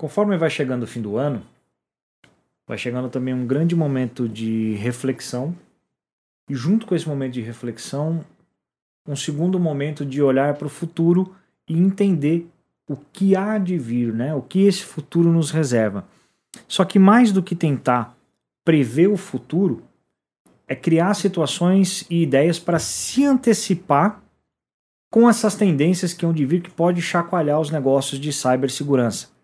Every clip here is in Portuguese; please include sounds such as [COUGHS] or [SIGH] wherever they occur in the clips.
Conforme vai chegando o fim do ano, vai chegando também um grande momento de reflexão. E junto com esse momento de reflexão, um segundo momento de olhar para o futuro e entender o que há de vir, né? O que esse futuro nos reserva. Só que mais do que tentar prever o futuro, é criar situações e ideias para se antecipar com essas tendências que hão de vir que pode chacoalhar os negócios de cibersegurança.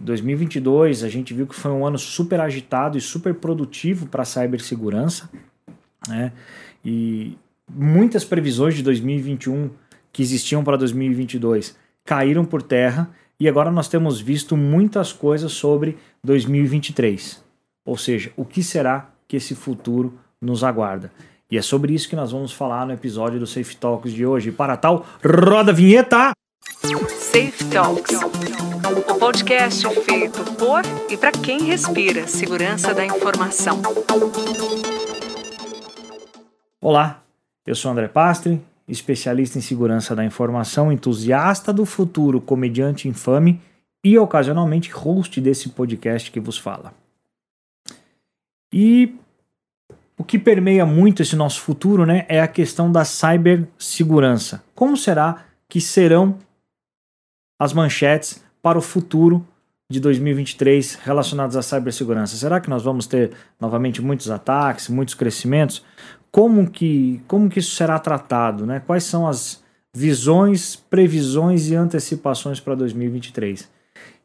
2022 a gente viu que foi um ano super agitado e super produtivo para a cibersegurança, né? E muitas previsões de 2021 que existiam para 2022 caíram por terra e agora nós temos visto muitas coisas sobre 2023. Ou seja, o que será que esse futuro nos aguarda? E é sobre isso que nós vamos falar no episódio do Safe Talks de hoje. Para tal, roda a vinheta! Safe Talks, o podcast feito por e para quem respira segurança da informação. Olá, eu sou André Pastre, especialista em segurança da informação, entusiasta do futuro, comediante infame e ocasionalmente host desse podcast que vos fala. E o que permeia muito esse nosso futuro né, é a questão da cibersegurança. Como será que serão as manchetes para o futuro de 2023 relacionados à cibersegurança? Será que nós vamos ter novamente muitos ataques, muitos crescimentos? como que, como que isso será tratado, né? Quais são as visões, previsões e antecipações para 2023?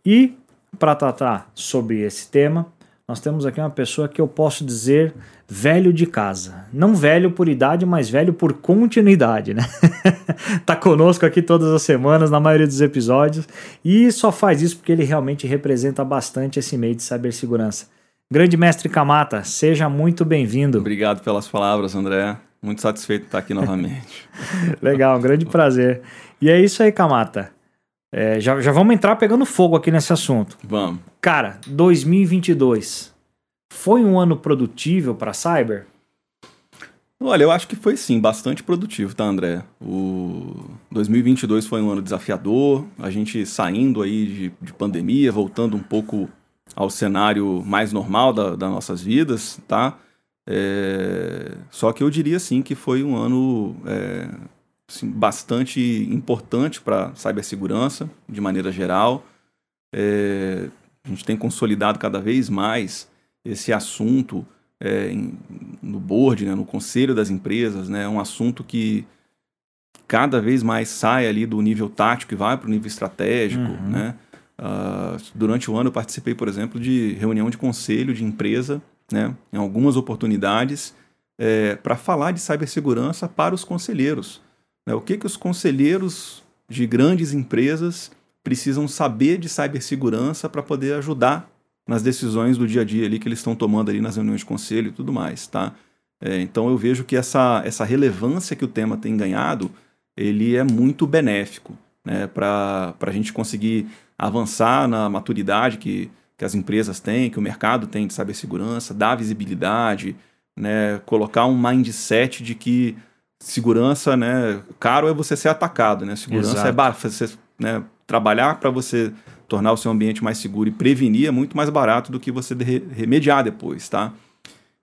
E para tratar sobre esse tema, nós temos aqui uma pessoa que eu posso dizer velho de casa. Não velho por idade, mas velho por continuidade, né? [LAUGHS] tá conosco aqui todas as semanas, na maioria dos episódios, e só faz isso porque ele realmente representa bastante esse meio de cibersegurança. Grande mestre Kamata, seja muito bem-vindo. Obrigado pelas palavras, André. Muito satisfeito de estar aqui novamente. [LAUGHS] Legal, um grande prazer. E é isso aí, Kamata. É, já, já vamos entrar pegando fogo aqui nesse assunto. Vamos. Cara, 2022 foi um ano produtivo para cyber? Olha, eu acho que foi sim, bastante produtivo, tá, André? O 2022 foi um ano desafiador, a gente saindo aí de, de pandemia, voltando um pouco ao cenário mais normal da, das nossas vidas, tá? É, só que eu diria sim que foi um ano é, assim, bastante importante para a cibersegurança, de maneira geral. É, a gente tem consolidado cada vez mais esse assunto é, em, no board, né, no conselho das empresas, né, é um assunto que cada vez mais sai ali do nível tático e vai para o nível estratégico, uhum. né? Uh, durante o ano eu participei, por exemplo, de reunião de conselho de empresa, né, em algumas oportunidades, é, para falar de cibersegurança para os conselheiros. Né, o que, que os conselheiros de grandes empresas precisam saber de cibersegurança para poder ajudar nas decisões do dia a dia ali que eles estão tomando ali nas reuniões de conselho e tudo mais, tá? É, então eu vejo que essa, essa relevância que o tema tem ganhado, ele é muito benéfico né, para a gente conseguir avançar na maturidade que, que as empresas têm, que o mercado tem de cibersegurança, dar visibilidade, né, colocar um mindset de que segurança, né, caro é você ser atacado, né? Segurança é Exato. é barato, você né, trabalhar para você tornar o seu ambiente mais seguro e prevenir é muito mais barato do que você remediar depois, tá?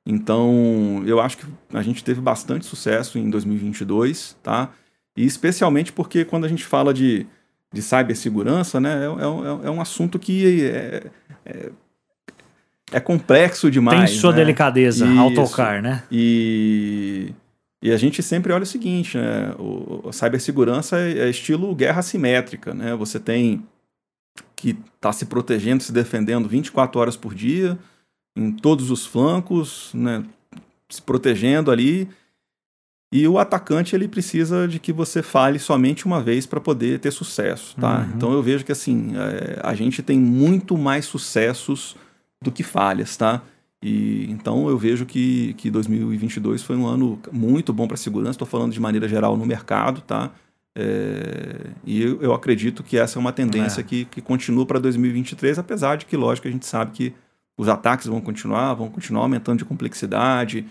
Então, eu acho que a gente teve bastante sucesso em 2022, tá? E especialmente porque quando a gente fala de de cibersegurança, né, é, é, é, um assunto que é, é, é complexo demais. Tem sua né? delicadeza Isso. ao tocar, né? E, e a gente sempre olha o seguinte, né, o, a cibersegurança é, é estilo guerra assimétrica, né? Você tem que tá se protegendo, se defendendo 24 horas por dia, em todos os flancos, né, se protegendo ali, e o atacante ele precisa de que você fale somente uma vez para poder ter sucesso, tá? Uhum. Então eu vejo que assim é, a gente tem muito mais sucessos do que falhas, tá? E então eu vejo que, que 2022 foi um ano muito bom para a segurança. Estou falando de maneira geral no mercado, tá? É, e eu, eu, acredito que essa é uma tendência é. Que, que continua para 2023, apesar de que, lógico, a gente sabe que os ataques vão continuar, vão continuar aumentando de complexidade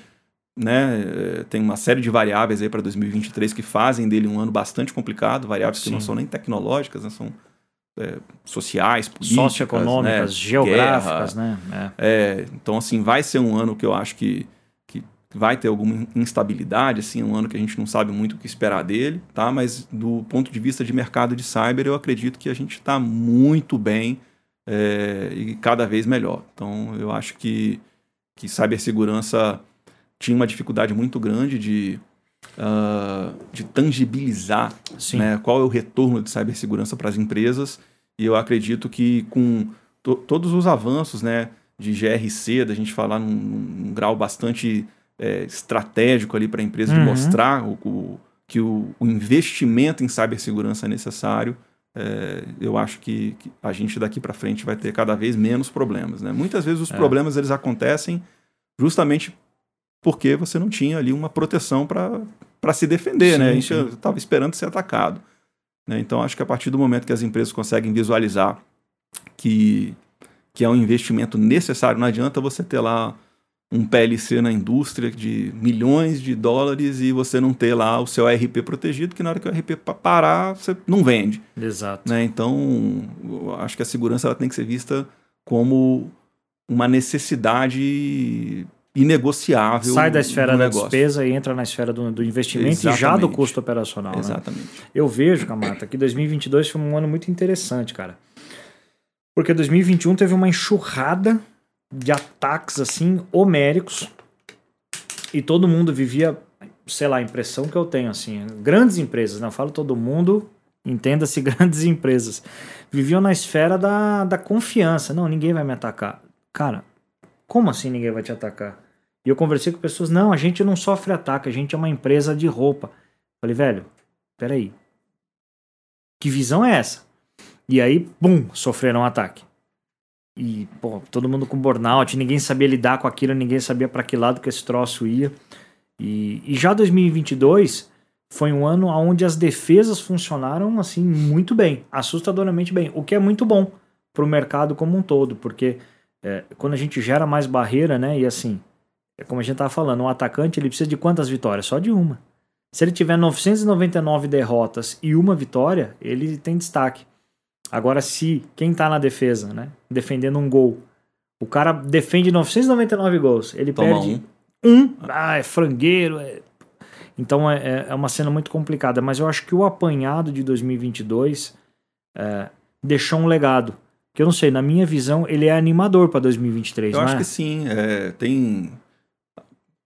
né? Eh, tem uma série de variáveis aí para 2023 que fazem dele um ano bastante complicado, variáveis Sim. que não são nem tecnológicas, né? são é, sociais, políticas, socioeconômicas, né? geográficas, Guerra. né? É, então, assim, vai ser um ano que eu acho que, que vai ter alguma instabilidade, assim, um ano que a gente não sabe muito o que esperar dele, tá? Mas do ponto de vista de mercado de cyber, eu acredito que a gente está muito bem é, e cada vez melhor. Então, eu acho que, que cibersegurança tinha uma dificuldade muito grande de, uh, de tangibilizar né, qual é o retorno de cibersegurança para as empresas. E eu acredito que com to todos os avanços né, de GRC, da gente falar num, num grau bastante é, estratégico ali para a empresa, uhum. de mostrar o, o que o, o, investimento em cibersegurança é necessário, é, eu acho que, que, a gente daqui para frente vai ter cada vez menos problemas. Né? Muitas vezes os é. problemas eles acontecem justamente porque você não tinha ali uma proteção para se defender, sim, né? A gente estava esperando ser atacado. Né? Então, acho que a partir do momento que as empresas conseguem visualizar que, que é um investimento necessário, não adianta você ter lá um PLC na indústria de milhões de dólares e você não ter lá o seu RP protegido, que na hora que o RP parar, você não vende. Exato. Né? Então, acho que a segurança ela tem que ser vista como uma necessidade inegociável. Sai da esfera da despesa e entra na esfera do, do investimento Exatamente. e já do custo operacional. Né? Exatamente. Né? Eu vejo, Camata, que 2022 foi um ano muito interessante, cara. Porque 2021 teve uma enxurrada de ataques assim homéricos e todo mundo vivia, sei lá, a impressão que eu tenho assim, grandes empresas, não falo todo mundo, entenda-se [LAUGHS] grandes empresas, viviam na esfera da, da confiança. Não, ninguém vai me atacar. Cara, como assim ninguém vai te atacar? E eu conversei com pessoas, não, a gente não sofre ataque, a gente é uma empresa de roupa. Falei, velho, peraí. Que visão é essa? E aí, bum, sofreram um ataque. E, pô, todo mundo com burnout, ninguém sabia lidar com aquilo, ninguém sabia para que lado que esse troço ia. E, e já 2022 foi um ano onde as defesas funcionaram, assim, muito bem, assustadoramente bem, o que é muito bom para o mercado como um todo, porque é, quando a gente gera mais barreira, né, e assim, é como a gente estava falando, um atacante ele precisa de quantas vitórias? Só de uma. Se ele tiver 999 derrotas e uma vitória, ele tem destaque. Agora, se quem está na defesa, né, defendendo um gol, o cara defende 999 gols, ele Toma perde um. um, ah, é frangueiro. É... Então é, é, é uma cena muito complicada, mas eu acho que o apanhado de 2022 é, deixou um legado. Que eu não sei, na minha visão, ele é animador para 2023, eu não acho é? que sim. É, tem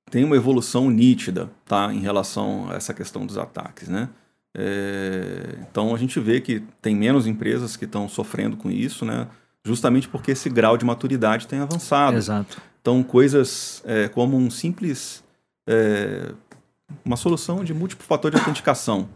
tem uma evolução nítida tá, em relação a essa questão dos ataques. Né? É, então a gente vê que tem menos empresas que estão sofrendo com isso, né? justamente porque esse grau de maturidade tem avançado. Exato. Então coisas é, como um simples. É, uma solução de múltiplo fator de autenticação.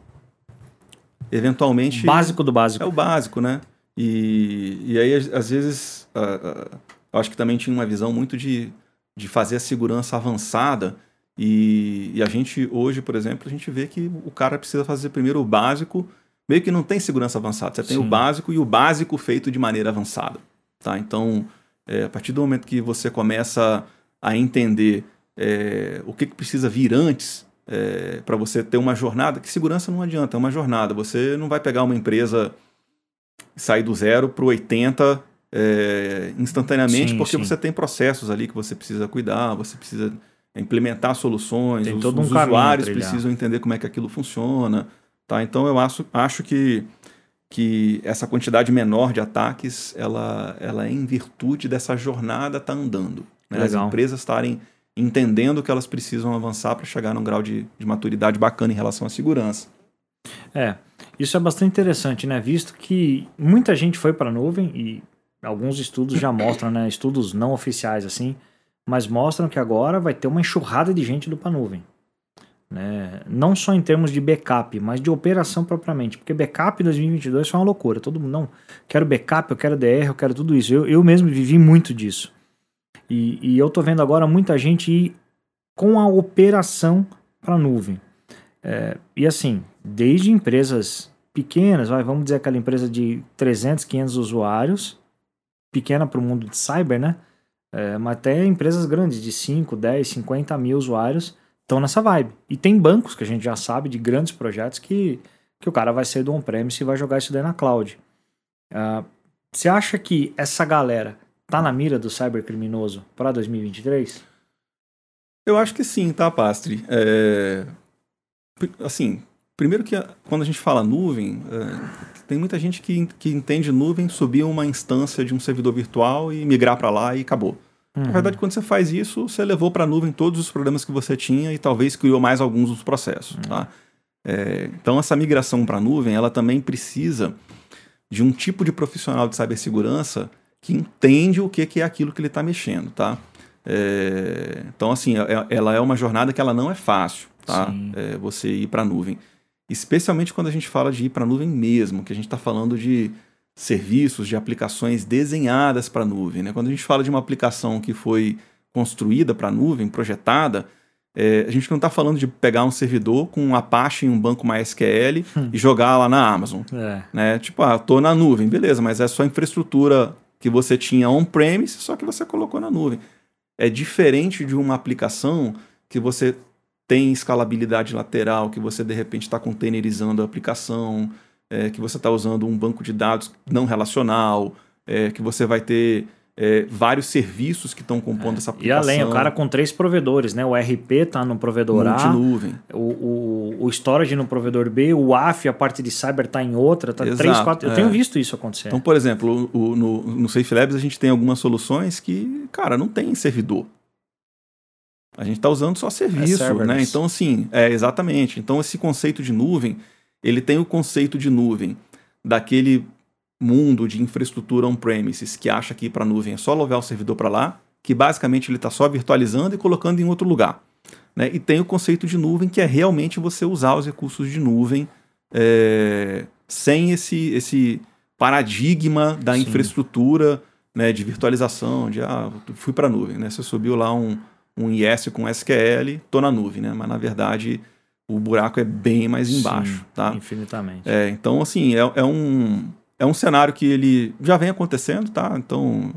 Eventualmente. O básico do básico. É o básico, né? E, e aí, às vezes, uh, uh, acho que também tinha uma visão muito de de fazer a segurança avançada. E, e, a gente, hoje, por exemplo, a gente vê que o cara precisa fazer primeiro o básico, meio que não tem segurança avançada. Você tem Sim. o básico e o básico feito de maneira avançada. Tá? Então, é, a partir do momento que você começa a entender é, o que, que precisa vir antes é, para você ter uma jornada, que segurança não adianta, é uma jornada. Você não vai pegar uma empresa sair do zero para o 80 é, instantaneamente, sim, porque sim. você tem processos ali que você precisa cuidar, você precisa implementar soluções, tem os, todo um os usuários precisam entender como é que aquilo funciona. Tá? Então eu acho, acho que, que essa quantidade menor de ataques ela, ela é em virtude dessa jornada tá andando. Né? As empresas estarem entendendo que elas precisam avançar para chegar num grau de, de maturidade bacana em relação à segurança. É, isso é bastante interessante, né? Visto que muita gente foi para a nuvem e alguns estudos já mostram, né, estudos não oficiais assim, mas mostram que agora vai ter uma enxurrada de gente do nuvem. Né? Não só em termos de backup, mas de operação propriamente. Porque backup em 2022 foi uma loucura. Todo mundo, não, quero backup, eu quero DR, eu quero tudo isso. Eu, eu mesmo vivi muito disso. E, e eu tô vendo agora muita gente ir com a operação para nuvem. É, e assim, desde empresas pequenas, vai, vamos dizer aquela empresa de 300, 500 usuários, pequena para o mundo de cyber, né? É, mas até empresas grandes de 5, 10, 50 mil usuários estão nessa vibe. E tem bancos que a gente já sabe de grandes projetos que, que o cara vai sair do on-premise e vai jogar isso daí na cloud. Uh, você acha que essa galera tá na mira do cybercriminoso para 2023? Eu acho que sim, tá, Pastre? É... Assim, primeiro que quando a gente fala nuvem, é... tem muita gente que, que entende nuvem subir uma instância de um servidor virtual e migrar para lá e acabou. Uhum. Na verdade, quando você faz isso, você levou para a nuvem todos os problemas que você tinha e talvez criou mais alguns dos processos. Uhum. Tá? É, então, essa migração para a nuvem, ela também precisa de um tipo de profissional de cibersegurança que entende o que, que é aquilo que ele está mexendo. Tá? É, então, assim, é, ela é uma jornada que ela não é fácil, tá? É, você ir para a nuvem. Especialmente quando a gente fala de ir para a nuvem mesmo, que a gente está falando de serviços, de aplicações desenhadas para a nuvem. Né? Quando a gente fala de uma aplicação que foi construída para a nuvem, projetada, é, a gente não está falando de pegar um servidor com um Apache em um banco MySQL hum. [LAUGHS] e jogar lá na Amazon. É. Né? Tipo, ah, tô na nuvem, beleza, mas é só infraestrutura que você tinha on-premise, só que você colocou na nuvem. É diferente de uma aplicação que você tem escalabilidade lateral, que você de repente está containerizando a aplicação, é, que você está usando um banco de dados não relacional, é, que você vai ter é, vários serviços que estão compondo é. essa aplicação. E além, o cara com três provedores, né? O RP está no provedor A, o, o, o storage no provedor B, o AF, a parte de cyber está em outra, tá três, quatro. Eu tenho é. visto isso acontecer. Então, por exemplo, o, no, no Safe Labs a gente tem algumas soluções que, cara, não tem servidor. A gente está usando só serviço, é né? Então, assim, é exatamente. Então, esse conceito de nuvem ele tem o conceito de nuvem daquele mundo de infraestrutura on-premises que acha que para a nuvem é só levar o servidor para lá, que basicamente ele está só virtualizando e colocando em outro lugar. Né? E tem o conceito de nuvem, que é realmente você usar os recursos de nuvem é, sem esse, esse paradigma da Sim. infraestrutura né, de virtualização, de ah, fui para a nuvem. Né? Você subiu lá um, um IS com SQL, estou na nuvem, né? mas na verdade o buraco é bem mais embaixo, Sim, tá? Infinitamente. É, então, assim, é, é, um, é um cenário que ele já vem acontecendo, tá? Então,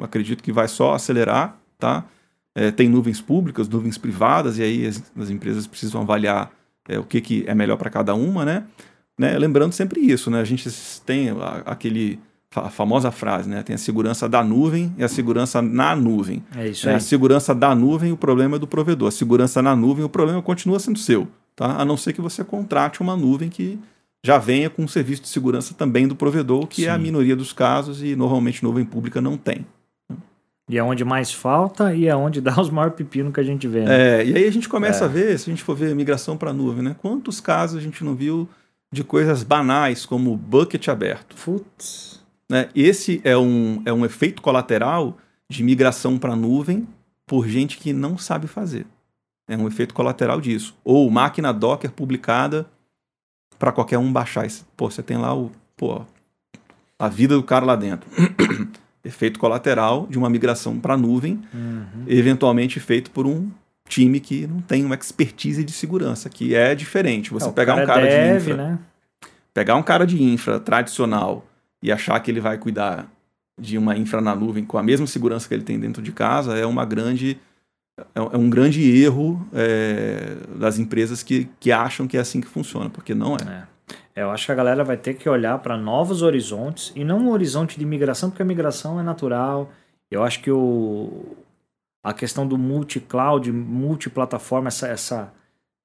acredito que vai só acelerar, tá? É, tem nuvens públicas, nuvens privadas, e aí as, as empresas precisam avaliar é, o que, que é melhor para cada uma, né? né? Lembrando sempre isso, né? A gente tem aquele a famosa frase, né? Tem a segurança da nuvem e a segurança na nuvem. É isso é, aí. A segurança da nuvem, o problema é do provedor. A segurança na nuvem, o problema continua sendo seu tá? a não ser que você contrate uma nuvem que já venha com um serviço de segurança também do provedor, que Sim. é a minoria dos casos e normalmente nuvem pública não tem. E é onde mais falta e é onde [LAUGHS] dá os maiores pepinos que a gente vê. Né? É, e aí a gente começa é. a ver, se a gente for ver migração para nuvem, né? Quantos casos a gente não viu de coisas banais como bucket aberto? Putz. Né? Esse é um, é um efeito colateral de migração para nuvem por gente que não sabe fazer. É um efeito colateral disso. Ou máquina Docker publicada para qualquer um baixar. Pô, você tem lá o, pô, a vida do cara lá dentro. [COUGHS] efeito colateral de uma migração para nuvem, uhum. eventualmente feito por um time que não tem uma expertise de segurança, que é diferente. Você é, pegar um cara deve, de infra, né? pegar um cara de infra tradicional e achar que ele vai cuidar de uma infra na nuvem com a mesma segurança que ele tem dentro de casa é uma grande é, é um grande erro é, das empresas que, que acham que é assim que funciona, porque não é. é. Eu acho que a galera vai ter que olhar para novos horizontes e não um horizonte de migração, porque a migração é natural. Eu acho que o, a questão do multi-cloud, multiplataforma, essa, essa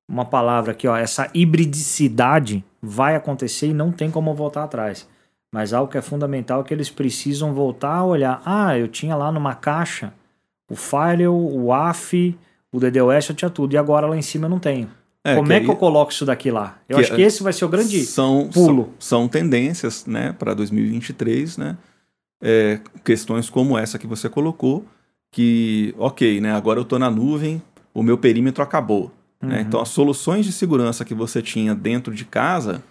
uma palavra aqui, ó, essa hibridicidade vai acontecer e não tem como voltar atrás. Mas algo que é fundamental é que eles precisam voltar a olhar. Ah, eu tinha lá numa caixa o Firewall, o AF, o DDoS, eu tinha tudo. E agora lá em cima eu não tenho. É, Como é que eu coloco isso daqui lá? Eu que acho que esse vai ser o grande são, pulo. São, são tendências né, para 2023, né? É, questões como essa que você colocou, que, ok, né, agora eu estou na nuvem, o meu perímetro acabou. Né? Uhum. Né? Então, as soluções de segurança que você tinha dentro de casa,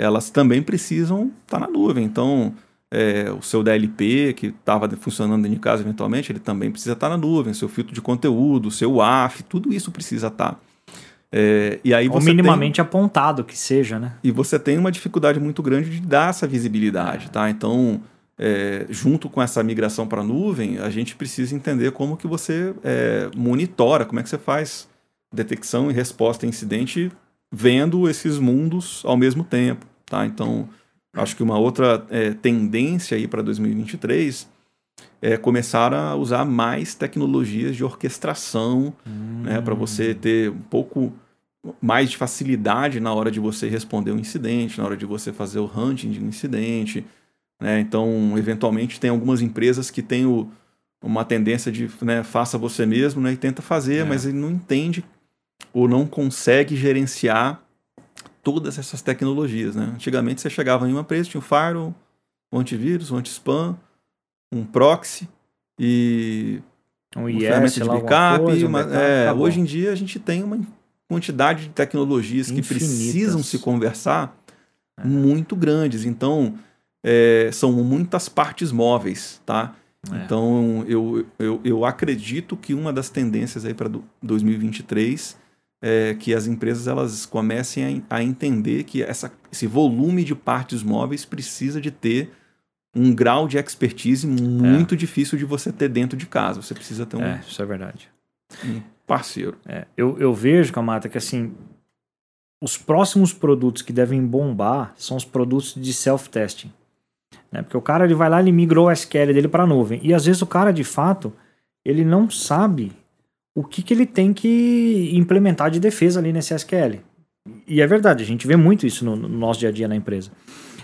elas também precisam estar tá na nuvem. Então, é, o seu DLP, que estava funcionando dentro de casa eventualmente, ele também precisa estar tá na nuvem, seu filtro de conteúdo, seu WAF, tudo isso precisa estar. Tá. É, e aí Ou minimamente tem... apontado que seja, né? E você tem uma dificuldade muito grande de dar essa visibilidade, tá? Então, é, junto com essa migração para a nuvem, a gente precisa entender como que você é, monitora, como é que você faz detecção e resposta a incidente vendo esses mundos ao mesmo tempo, tá? Então, Acho que uma outra é, tendência aí para 2023 é começar a usar mais tecnologias de orquestração, Hum. né, para você ter um pouco mais de facilidade na hora de você responder um incidente, na hora de você fazer o hunting de um incidente. Né? Então, eventualmente, tem algumas empresas que têm o, uma tendência de né, faça você mesmo né, e tenta fazer, É. mas ele não entende ou não consegue gerenciar todas essas tecnologias. Né? Antigamente, você chegava em uma empresa, tinha o firewall, um antivírus, um anti-spam, um proxy e Um uma IS, ferramenta de backup. coisa, um backup, é, acabou. hoje em dia a gente tem uma quantidade de tecnologias que Infinitas. precisam se conversar É. muito grandes. Então, é, são muitas partes móveis, tá? É. Então, eu, eu, eu acredito que uma das tendências aí para 2023 é que as empresas elas comecem a, a entender que essa, esse volume de partes móveis precisa de ter um grau de expertise muito difícil de você ter dentro de casa. Você precisa ter um, É, isso é verdade. um parceiro. É, eu, eu vejo, Camata, que assim, os próximos produtos que devem bombar são os produtos de self-testing. Né? Porque o cara ele vai lá e migrou o SQL dele para a nuvem. E às vezes o cara, de fato, ele não sabe o que, que ele tem que implementar de defesa ali nesse SQL. E é verdade, a gente vê muito isso no, no nosso dia a dia na empresa.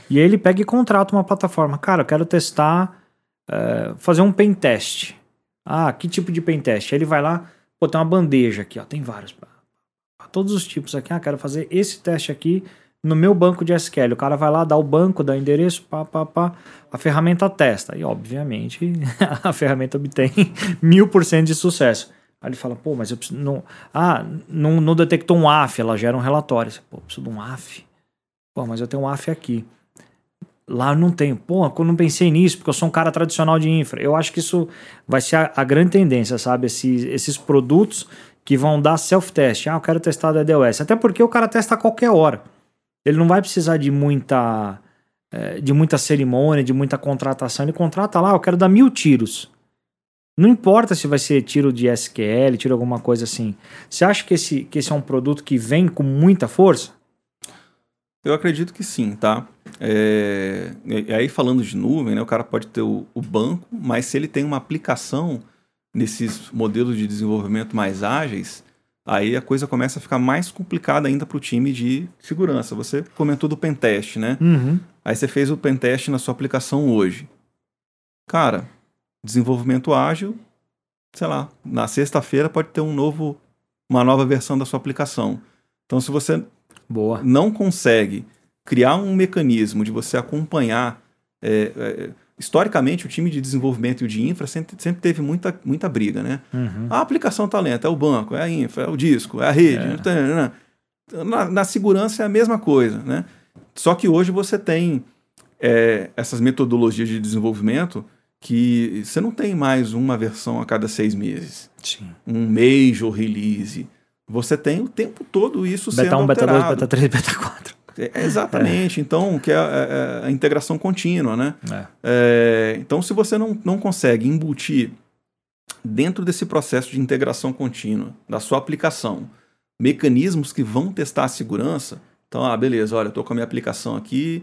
E aí ele pega e contrata uma plataforma. Cara, eu quero testar, eh, fazer um pen test. Ah, que tipo de pen test? Aí ele vai lá, pô, tem uma bandeja aqui, ó, tem vários. Todos os tipos aqui. Ah, quero fazer esse teste aqui no meu banco de SQL. O cara vai lá, dá o banco, dá o endereço, pá, pá, pá. A ferramenta testa. E, obviamente, [LAUGHS] a ferramenta obtém [LAUGHS] mil por cento de sucesso. Aí ele fala, pô, mas eu preciso. Não, ah, não, não detectou um AF, ela gera um relatório. Você, Pô, preciso de um AF. Pô, mas eu tenho um AF aqui. Lá eu não tenho. Pô, eu não pensei nisso, porque eu sou um cara tradicional de infra. Eu acho que isso vai ser a, a grande tendência, sabe? Esses, esses produtos que vão dar self-test. Ah, eu quero testar da DOS. Até porque o cara testa a qualquer hora. Ele não vai precisar de muita, eh, de muita cerimônia, de muita contratação. Ele contrata lá, eu quero dar mil tiros. Não importa se vai ser tiro de SQL, tiro alguma coisa assim. Você acha que esse, que esse é um produto que vem com muita força? Eu acredito que sim, tá? É, e aí falando de nuvem, né, o cara pode ter o, o banco, mas se ele tem uma aplicação nesses modelos de desenvolvimento mais ágeis, aí a coisa começa a ficar mais complicada ainda para o time de segurança. Você comentou do pentest, né? Uhum. Aí você fez o pentest na sua aplicação hoje. Cara, desenvolvimento ágil, sei lá, na sexta-feira pode ter um novo, uma nova versão da sua aplicação. Então, se você Boa. não consegue criar um mecanismo de você acompanhar. é, é, historicamente, o time de desenvolvimento e o de infra sempre, sempre teve muita, muita briga, né? Uhum. A aplicação está lenta, é o banco, é a infra, é o disco, é a rede. É. né? Na, na segurança é a mesma coisa, né? Só que hoje você tem é, essas metodologias de desenvolvimento que você não tem mais uma versão a cada seis meses, Sim. um major release. Você tem o tempo todo isso sendo Beta 1, beta 2, alterado. beta 3, beta 4. É, exatamente. Então, que é a, a- a integração contínua, né? É. É, então, se você não, não consegue embutir dentro desse processo de integração contínua da sua aplicação mecanismos que vão testar a segurança, então, ah, beleza, olha, eu estou com a minha aplicação aqui,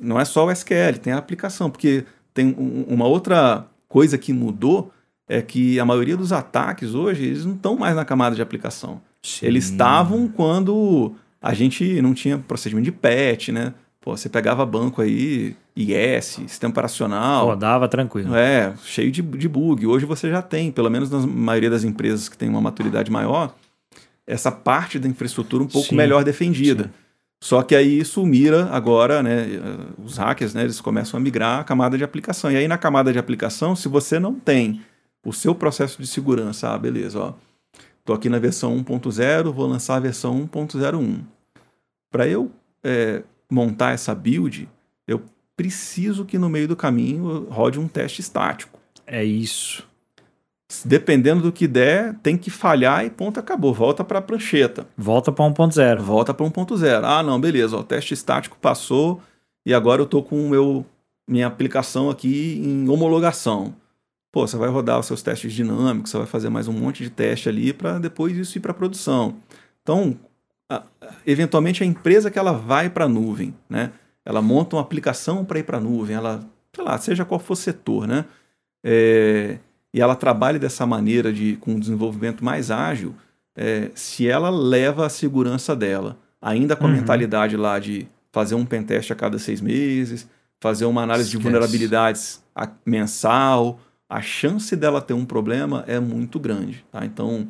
não é só o SQL, tem a aplicação, porque tem um- uma outra coisa que mudou é que a maioria dos ataques hoje, eles não estão mais na camada de aplicação. Eles estavam quando a gente não tinha procedimento de patch, né? Pô, você pegava banco aí, IS, sistema operacional, Rodava tranquilo. é, cheio de, de bug. Hoje você já tem, pelo menos na maioria das empresas que tem uma maturidade maior, essa parte da infraestrutura um pouco Sim, melhor defendida. sim. Só que aí isso mira agora, né? eh, Os hackers, né? Eles começam a migrar a camada de aplicação. E aí na camada de aplicação, se você não tem o seu processo de segurança, ah, beleza, ó. Tô aqui na versão 1.0, vou lançar a versão 1.01. Para eu eh, montar essa build, eu preciso que no meio do caminho rode um teste estático. É isso. Dependendo do que der, tem que falhar e ponto, acabou. Volta para a prancheta. Volta para 1.0. Volta para 1.0. Ah, não, beleza. ó, O teste estático passou e agora eu tô com meu, minha aplicação aqui em homologação. Pô, você vai rodar os seus testes dinâmicos, você vai fazer mais um monte de teste ali para depois isso ir para produção. Então, a- a- eventualmente a empresa que ela vai para a nuvem, né? ela monta uma aplicação para ir para a nuvem, ela, sei lá, seja qual for o setor, né? É, e ela trabalha dessa maneira de com um desenvolvimento mais ágil, é, se ela leva a segurança dela, ainda com a uhum. mentalidade lá de fazer um pentest a cada seis meses, fazer uma análise Esquece. de vulnerabilidades mensal, a chance dela ter um problema é muito grande. Tá? Então,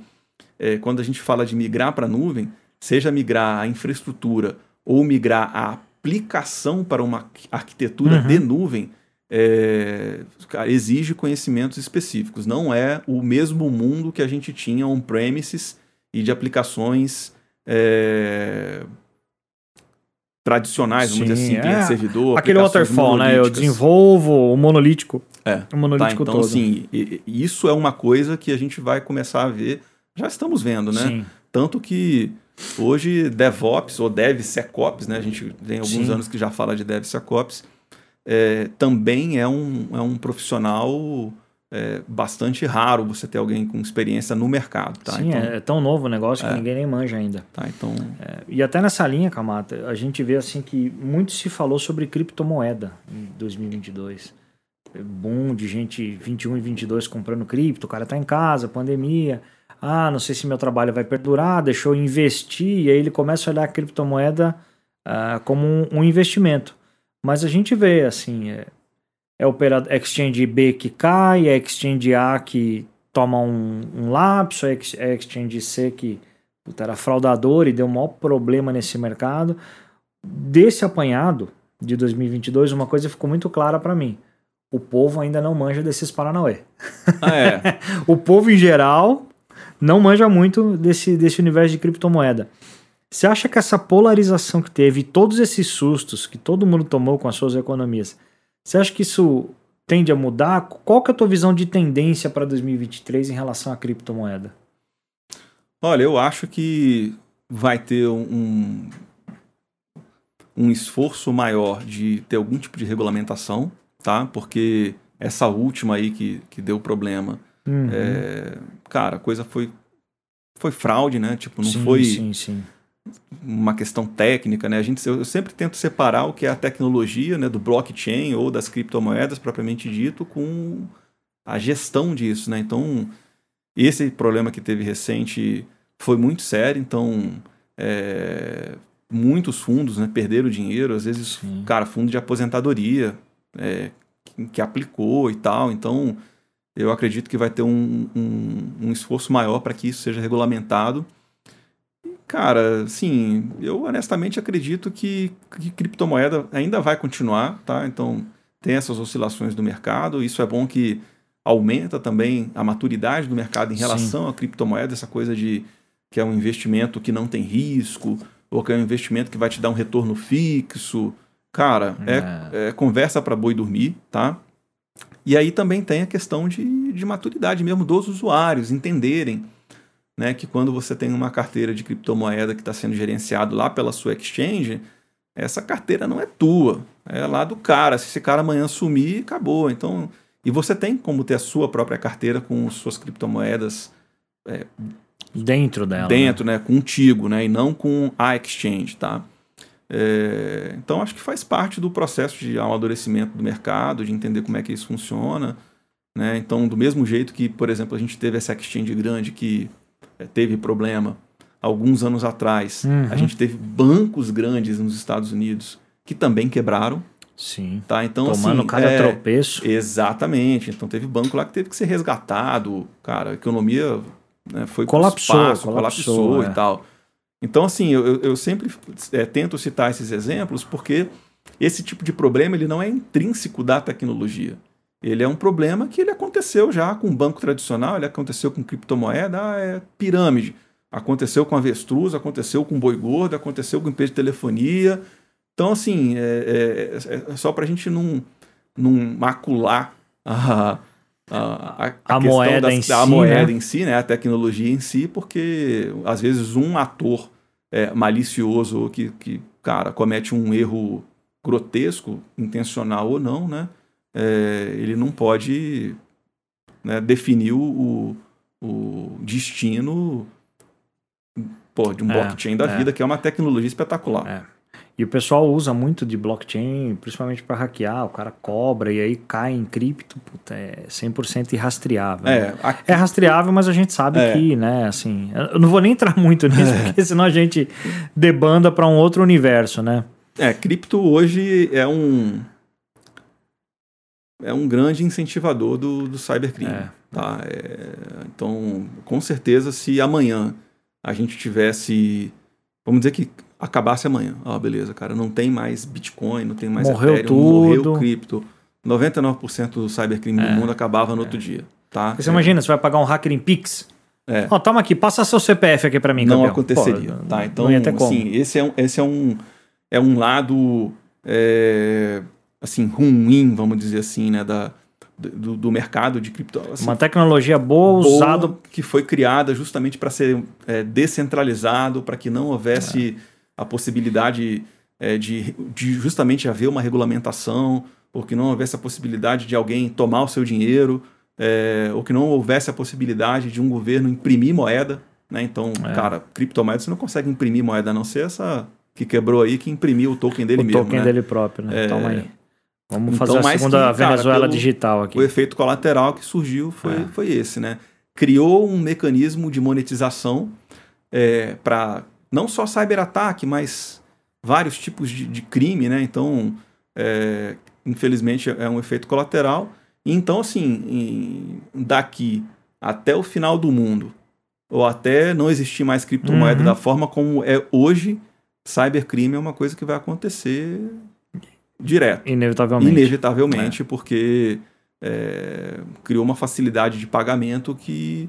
é, quando a gente fala de migrar para a nuvem, seja migrar a infraestrutura ou migrar a aplicação para uma arquitetura uhum. de nuvem, é, exige conhecimentos específicos. Não é o mesmo mundo que a gente tinha on-premises e de aplicações é, tradicionais, vamos Sim, dizer assim, é. servidor. Aquele waterfall, né? Eu desenvolvo o monolítico. É. O monolítico tá, então, todo. Sim, isso é uma coisa que a gente vai começar a ver. Já estamos vendo, né? Sim. Tanto que hoje DevOps ou DevSecOps, né? A gente tem alguns Sim. anos que já fala de DevSecOps é, também é um, é um profissional é, bastante raro você ter alguém com experiência no mercado. Tá? Sim, então, é tão novo o negócio que é. ninguém nem manja ainda. Tá, então... É, e até nessa linha, Kamata, a gente vê assim que muito se falou sobre criptomoeda em 2022. Boom de gente 21 e 22 comprando cripto, o cara tá em casa, pandemia. Ah, não sei se meu trabalho vai perdurar, deixou investir, e aí ele começa a olhar a criptomoeda uh, como um, um investimento. Mas a gente vê, assim, é, é operador, Exchange B que cai, é Exchange A que toma um, um lapso, é, é Exchange C que puta, era fraudador e deu um maior problema nesse mercado. Desse apanhado de 2022, uma coisa ficou muito clara para mim. O povo ainda não manja desses Paranauê. Ah, é? [LAUGHS] o povo em geral não manja muito desse, desse universo de criptomoeda. Você acha que essa polarização que teve, todos esses sustos que todo mundo tomou com as suas economias, você acha que isso tende a mudar? Qual que é a tua visão de tendência para 2023 em relação à criptomoeda? Olha, eu acho que vai ter um, um esforço maior de ter algum tipo de regulamentação, tá? Porque essa última aí que, que deu problema, uhum. é, cara, a coisa foi foi fraude, né? Tipo, não sim, foi sim, sim uma questão técnica, né? A gente, eu sempre tento separar o que é a tecnologia, né, do blockchain ou das criptomoedas propriamente dito, com a gestão disso, né? Então, esse problema que teve recente foi muito sério, então é, muitos fundos, né, perderam dinheiro, às vezes, Sim. cara, fundo de aposentadoria é, que, que, aplicou e tal, então eu acredito que vai ter um, um, um esforço maior para que isso seja regulamentado Cara, sim, eu honestamente acredito que, que criptomoeda ainda vai continuar, tá? Então tem essas oscilações do mercado. Isso é bom que aumenta também a maturidade do mercado em relação sim. à criptomoeda, essa coisa de que é um investimento que não tem risco, ou que é um investimento que vai te dar um retorno fixo. Cara, é, é. é conversa para boi dormir, tá? E aí também tem a questão de, de maturidade mesmo dos usuários, entenderem né, que quando você tem uma carteira de criptomoeda que está sendo gerenciado lá pela sua exchange, essa carteira não é tua, é lá do cara. Se esse cara amanhã sumir, acabou. Então, e você tem como ter a sua própria carteira com suas criptomoedas é, dentro dela, dentro, né? né, contigo, né, e não com a exchange, tá? É, então acho que faz parte do processo de amadurecimento do mercado, de entender como é que isso funciona. Né? Então, do mesmo jeito que, por exemplo, a gente teve essa exchange grande que teve problema alguns anos atrás. Uhum. A gente teve bancos grandes nos Estados Unidos que também quebraram. Sim. Tá? Então, Tomando assim, cada é, tropeço. Exatamente. Então teve banco lá que teve que ser resgatado. Cara, a economia né, foi colapsou, espaço, colapsou, colapsou é. e tal. Então, assim, eu, eu sempre é, tento citar esses exemplos porque esse tipo de problema ele não é intrínseco da tecnologia. Ele é um problema que ele aconteceu já com banco tradicional, ele aconteceu com criptomoeda, ah, é pirâmide. Aconteceu com avestruz, aconteceu com boi gordo, aconteceu com empresa de telefonia. Então, assim, é, é, é só para a gente não, não macular a, a, a, a, a moeda, das, em, si, moeda né? em si, né? a tecnologia em si, porque às vezes um ator é, malicioso que, que, cara, comete um erro grotesco, intencional ou não, né? É, ele não pode né, definir o, o destino pô, de um é, blockchain da é. vida, que é uma tecnologia espetacular. É. E o pessoal usa muito de blockchain, principalmente para hackear, o cara cobra e aí cai em cripto, puta, é 100% irrastreável. É, né? É rastreável, mas a gente sabe É. que, né, assim, eu não vou nem entrar [LAUGHS] muito nisso, porque senão a gente debanda para um outro universo, né? É, cripto hoje é um é um grande incentivador do, do cybercrime. É. Tá? É, então, com certeza, se amanhã a gente tivesse, vamos dizer que acabasse amanhã, ó, beleza, cara, não tem mais Bitcoin, não tem mais Morreu Ethereum, morreu tudo. cripto, 99% do cybercrime É. do mundo acabava no outro dia, tá? Você É, imagina, você vai pagar um hacker em Pix. É. Ó, toma aqui, passa seu CPF aqui para mim, não campeão. aconteceria, Pô, tá? Então, não ia ter como. assim, esse é um, esse é um, é um lado, é, assim, ruim, vamos dizer assim, né, da, do, do mercado de cripto. Assim, Uma tecnologia boa, boa usada que foi criada justamente para ser é, descentralizado, para que não houvesse a possibilidade é, de, de justamente haver uma regulamentação, ou que não houvesse a possibilidade de alguém tomar o seu dinheiro, é, ou que não houvesse a possibilidade de um governo imprimir moeda. Né? Então, É. cara, criptomoeda você não consegue imprimir moeda, a não ser essa que quebrou aí, que imprimiu o token dele o mesmo. token né? dele próprio, né? É. Toma aí. Vamos Então, fazer a mais segunda que, cara, Venezuela pelo- digital aqui. O efeito colateral que surgiu foi, É. foi esse, né? Criou um mecanismo de monetização para não só cyberataque, mas vários tipos de, de crime, né? Então, é, infelizmente, é um efeito colateral. Então, assim, em- daqui até o final do mundo, ou até não existir mais criptomoeda Uhum. da forma como é hoje, cybercrime é uma coisa que vai acontecer direto. Inevitavelmente. Inevitavelmente, porque é, criou uma facilidade de pagamento que,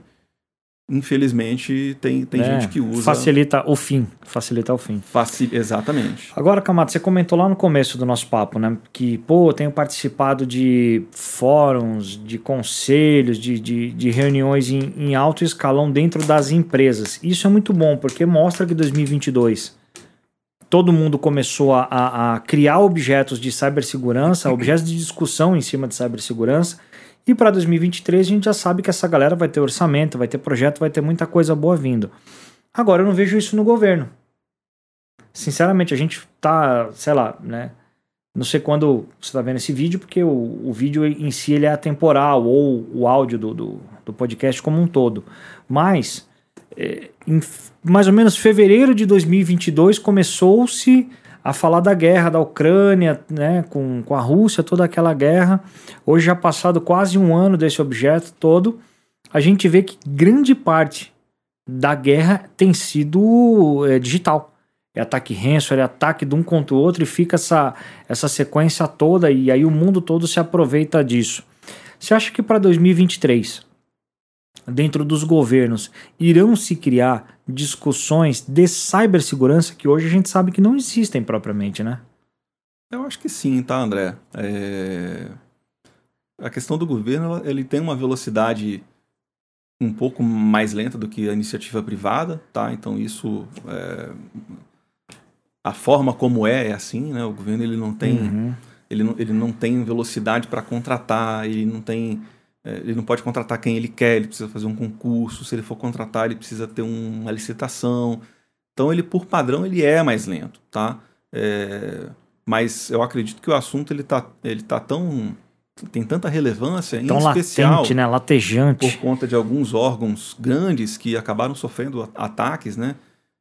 infelizmente, tem, tem É, gente que usa. Facilita o fim. Facilita o fim. faci- Exatamente. Agora, Camato, você comentou lá no começo do nosso papo, né? Que, pô, eu tenho participado de fóruns, de conselhos, de, de, de reuniões em, em alto escalão dentro das empresas. Isso é muito bom, porque mostra que 2022 todo mundo começou a, a, a criar objetos de cibersegurança, objetos de discussão em cima de cibersegurança. E para 2023 a gente já sabe que essa galera vai ter orçamento, vai ter projeto, vai ter muita coisa boa vindo. Agora eu não vejo isso no governo. Sinceramente, a gente tá, sei lá, né? Não sei quando você está vendo esse vídeo, porque o, o vídeo em si ele é atemporal, ou o áudio do, do, do podcast como um todo. Mas, é, em mais ou menos fevereiro de 2022, começou-se a falar da guerra da Ucrânia, né, com, com a Rússia, toda aquela guerra. Hoje, já passado quase um ano desse objeto todo, a gente vê que grande parte da guerra tem sido é, digital. É ataque ransom, é ataque de um contra o outro e fica essa, essa sequência toda e aí o mundo todo se aproveita disso. Você acha que para 2023, dentro dos governos, irão se criar discussões de cibersegurança que hoje a gente sabe que não existem propriamente, né? Eu acho que sim, tá, André? É, A questão do governo, ele tem uma velocidade um pouco mais lenta do que a iniciativa privada, tá? Então isso, é, a forma como é é assim, né? O governo ele não tem Uhum. ele não, ele não tem velocidade para contratar, ele não tem. É, ele não pode contratar quem ele quer, ele precisa fazer um concurso. Se ele for contratar, ele precisa ter um- uma licitação. Então, ele, por padrão, ele é mais lento, tá? É, mas eu acredito que o assunto ele tá, ele tá tão. tem tanta relevância, Tão em especial latente, né? Latejante. por conta de alguns órgãos grandes que acabaram sofrendo ataques, né?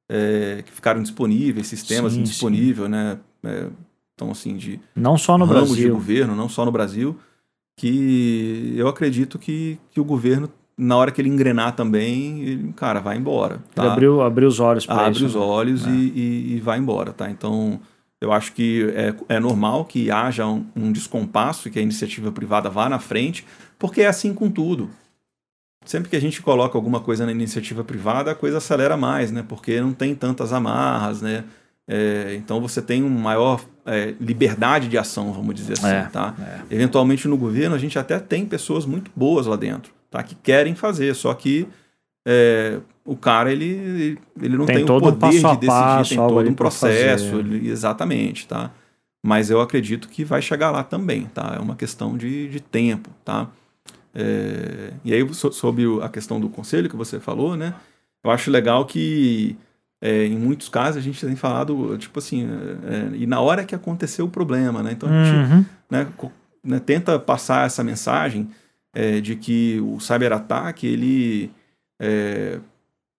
É, que ficaram disponíveis, sistemas Sim, indisponíveis, né? É, então, assim, de Não só no ramos de Brasil. governo, não só no Brasil, que eu acredito que, que o governo, na hora que ele engrenar também, ele, cara, vai embora. Tá? Ele abriu, abriu os olhos para Abre isso. os olhos É. e, e- e vai embora, tá? Então, eu acho que é, é normal que haja um, um descompasso e que a iniciativa privada vá na frente, porque é assim com tudo. Sempre que a gente coloca alguma coisa na iniciativa privada, a coisa acelera mais, né? Porque não tem tantas amarras, né? É, então você tem uma maior é, liberdade de ação, vamos dizer assim, É, tá? é. Eventualmente no governo a gente até tem pessoas muito boas lá dentro, tá? Que querem fazer, só que é, o cara ele, ele não Tem tem, todo o um poder passo a de decidir, passo, tem todo um processo, ele- exatamente, tá? Mas eu acredito que vai chegar lá também, tá? É uma questão de, de tempo, tá? É, e aí so- sobre a questão do conselho que você falou, né? Eu acho legal que é, em muitos casos a gente tem falado, tipo assim, é, e na hora que aconteceu o problema, né? Então a gente Uhum. né, né, tenta passar essa mensagem é, de que o cyberataque, ele é,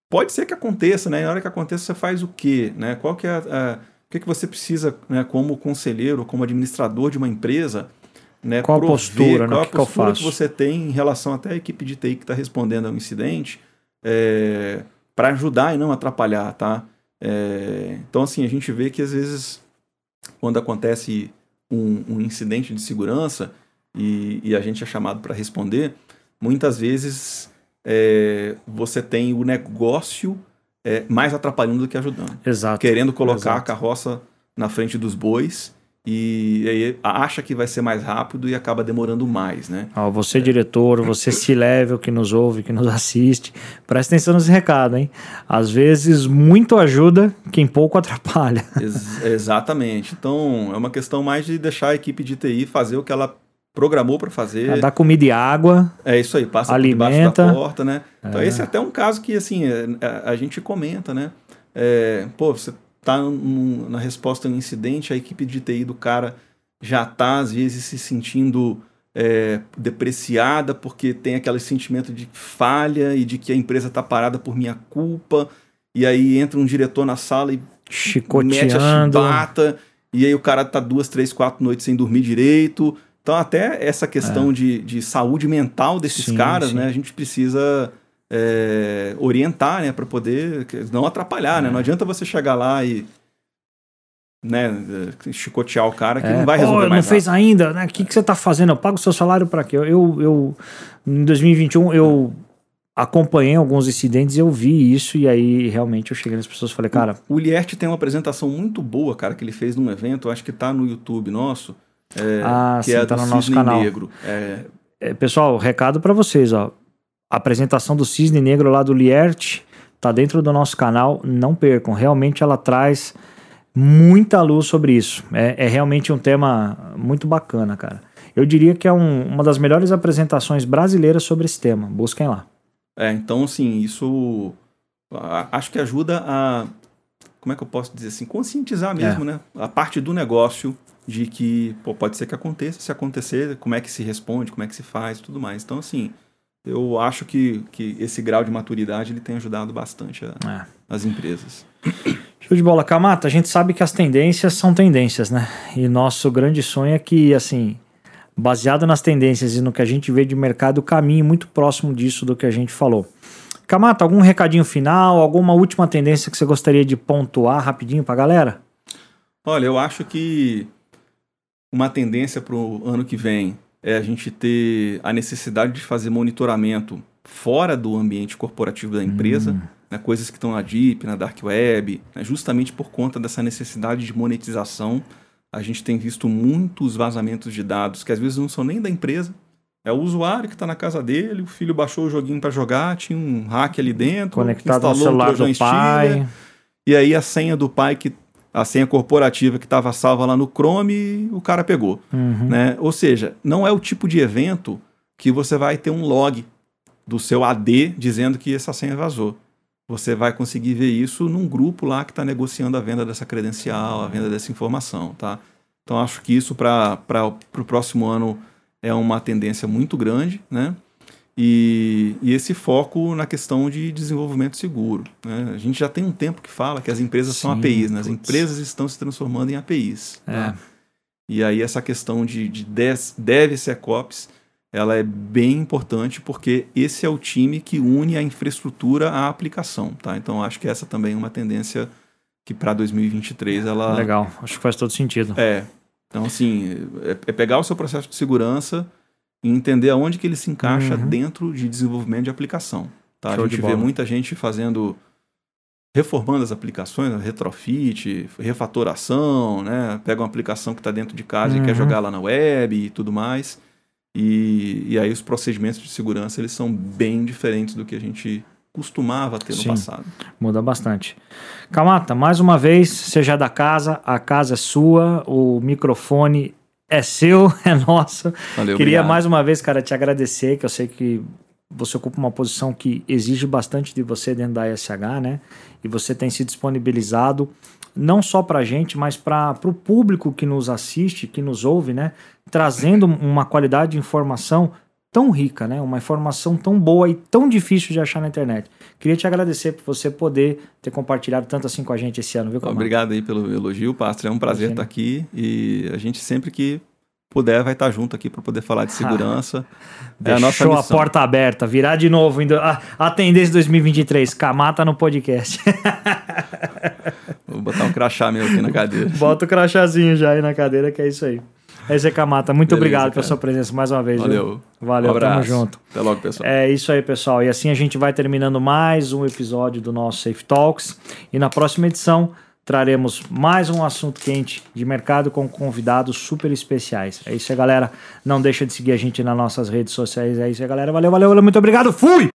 pode ser que aconteça, né? E na hora que aconteça, você faz o quê? Né? Qual que é a, a- o que, que você precisa, né, como conselheiro, como administrador de uma empresa, né, Qual a prover, postura, né? qual a que que postura faço? você tem em relação até a equipe de TI que está respondendo ao incidente, para ajudar e não atrapalhar, tá? É, então, assim, a gente vê que às vezes, quando acontece um, um incidente de segurança e, e a gente é chamado para responder, muitas vezes é, você tem o negócio é, mais atrapalhando do que ajudando. Exato. Querendo colocar a Exato. carroça na frente dos bois e, aí acha que vai ser mais rápido e acaba demorando mais, né? Ó, você, diretor, você se level que nos ouve, que nos assiste, presta atenção nesse recado, hein? Às vezes, muito ajuda quem pouco atrapalha. [LAUGHS] Ex- exatamente. Então, é uma questão mais de deixar a equipe de TI fazer o que ela programou para fazer. Dá comida e água, É isso aí, passa por Alimenta. da porta, né? Então, É. esse é até um caso que, assim, é, a, a gente comenta, né? É, pô, você tá num- na resposta a um incidente, a equipe de TI do cara já tá, às vezes, se sentindo é, depreciada porque tem aquele sentimento de falha e de que a empresa tá parada por minha culpa. E aí entra um diretor na sala e mete a chicoteando. chibata, e aí o cara tá duas, três, quatro noites sem dormir direito. Então, até essa questão de, de saúde mental desses É. Sim, caras, sim. né? A gente precisa é, orientar, né? Para poder não atrapalhar, né? É. Não adianta você chegar lá e né, eh, chicotear o cara que É, não vai "Pô, resolver não mais fez ainda, né? O que, que você tá fazendo? Eu pago o seu salário para quê? Eu, eu, eu- em 2021, eu acompanhei alguns incidentes, eu vi isso, e aí realmente eu cheguei nas pessoas e falei, cara, O Liert tem uma apresentação muito boa, cara, que ele fez num evento, acho que tá no YouTube nosso, é, ah, que sim, é tá do no nosso Cisne canal. Negro. É, É, pessoal, recado para vocês, ó. A apresentação do Cisne Negro lá do Liert tá dentro do nosso canal, não percam. Realmente ela traz muita luz sobre isso. É, é realmente um tema muito bacana, cara. Eu diria que é um- uma das melhores apresentações brasileiras sobre esse tema. Busquem lá. É, então, assim, isso acho que ajuda a. Como é que eu posso dizer assim? Conscientizar mesmo, né? A parte do negócio de que pô, pode ser que aconteça, se acontecer, como é que se responde, como é que se faz tudo mais. Então, assim, eu acho que, que esse grau de maturidade ele tem ajudado bastante a- É. as empresas. Show de bola, Camata. A gente sabe que as tendências são tendências, né? E nosso grande sonho é que, assim, baseado nas tendências e no que a gente vê de mercado, caminhe muito próximo disso do que a gente falou. Camata, algum recadinho final, alguma última tendência que você gostaria de pontuar rapidinho pra galera? Olha, eu acho que uma tendência para o ano que vem é a gente ter a necessidade de fazer monitoramento fora do ambiente corporativo da empresa, né, coisas que estão na Deep, na Dark Web, né, justamente por conta dessa necessidade de monetização. A gente tem visto muitos vazamentos de dados que às vezes não são nem da empresa. É o usuário que está na casa dele, o filho baixou o joguinho para jogar, tinha um hack ali dentro, Conectado no instalou um celular do Stealer, pai. e aí a senha do pai, que a senha corporativa que estava salva lá no Chrome, o cara pegou. Uhum. Né? Ou seja, não é o tipo de evento que você vai ter um log do seu AD dizendo que essa senha vazou. Você vai conseguir ver isso num grupo lá que está negociando a venda dessa credencial, a venda dessa informação. Tá? Então acho que isso para o próximo ano é uma tendência muito grande. Né? E, e esse foco na questão de desenvolvimento seguro. Né? A gente já tem um tempo que fala que as empresas são Sim, APIs, né? as putz. empresas estão se transformando em APIs. É. tá? E aí essa questão de, de des- DevSecOps, ela é bem importante porque esse é o time que une a infraestrutura à aplicação. Tá? Então acho que essa também é uma tendência que para 2023 ela... Legal, acho que faz todo sentido. É. Então, assim, é, é pegar o seu processo de segurança e entender aonde que ele se encaixa Uhum. dentro de desenvolvimento de aplicação. Tá? Show a gente vê muita gente fazendo reformando as aplicações, né? retrofit, refatoração, né? Pega uma aplicação que está dentro de casa e Uhum. quer jogar lá na web e tudo mais. E, e aí os procedimentos de segurança eles são bem diferentes do que a gente costumava ter no Sim. passado. Muda bastante. Camata, mais uma vez, seja da casa, a casa é sua, o microfone é seu, [LAUGHS] é nosso. Valeu, Queria obrigado. mais uma vez, cara, te agradecer, que eu sei que você ocupa uma posição que exige bastante de você dentro da ESH, né? E você tem se disponibilizado não só para a gente, mas para o público que nos assiste, que nos ouve, né? Trazendo uma qualidade de informação tão rica, né? Uma informação tão boa e tão difícil de achar na internet. Queria te agradecer por você poder ter compartilhado tanto assim com a gente esse ano, viu? Obrigado aí pelo elogio, Pastor. É um prazer Imagina. estar aqui e a gente sempre que puder vai estar junto aqui para poder falar de [LAUGHS] segurança. é a nossa missão. a porta aberta, virar de novo, a, a tendência 2023, Camata no podcast. Vou botar um crachá meu aqui na [LAUGHS] cadeira. Bota o crachazinho já aí na cadeira, que é isso aí. É Zé Camata, muito Beleza, obrigado cara. pela sua presença mais uma vez. Valeu. Viu? Valeu, um tamo junto. Até logo, pessoal. É isso aí, pessoal. E assim a gente vai terminando mais um episódio do nosso Safe Talks. E na próxima edição traremos mais um assunto quente de mercado com convidados super especiais. É isso aí, galera. Não deixa de seguir a gente nas nossas redes sociais. É isso aí, galera. Valeu, valeu, valeu. Muito obrigado. Fui!